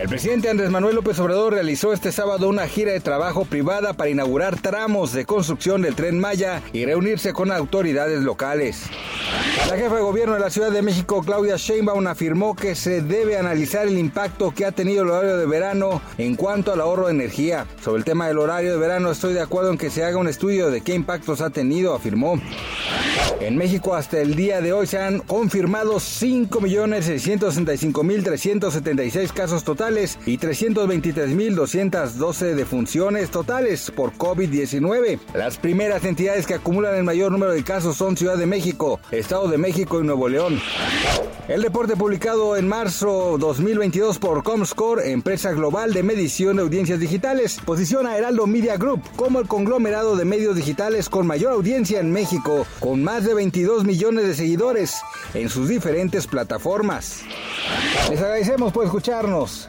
El presidente Andrés Manuel López Obrador realizó este sábado una gira de trabajo privada para inaugurar tramos de construcción del tren Maya y reunirse con autoridades locales. La jefa de gobierno de la Ciudad de México, Claudia Sheinbaum, afirmó que se debe analizar el impacto que ha tenido el horario de verano en cuanto al ahorro de energía. Sobre el tema del horario de verano, estoy de acuerdo en que se haga un estudio de qué impactos ha tenido, afirmó. En México hasta el día de hoy se han confirmado 5.665.376 casos totales y 323.212 defunciones totales por COVID-19. Las primeras entidades que acumulan el mayor número de casos son Ciudad de México, Estado de México y Nuevo León. El reporte publicado en marzo 2022 por Comscore, empresa global de medición de audiencias digitales, posiciona a Heraldo Media Group como el conglomerado de medios digitales con mayor audiencia en México, con más de 22 millones de seguidores en sus diferentes plataformas. Les agradecemos por escucharnos,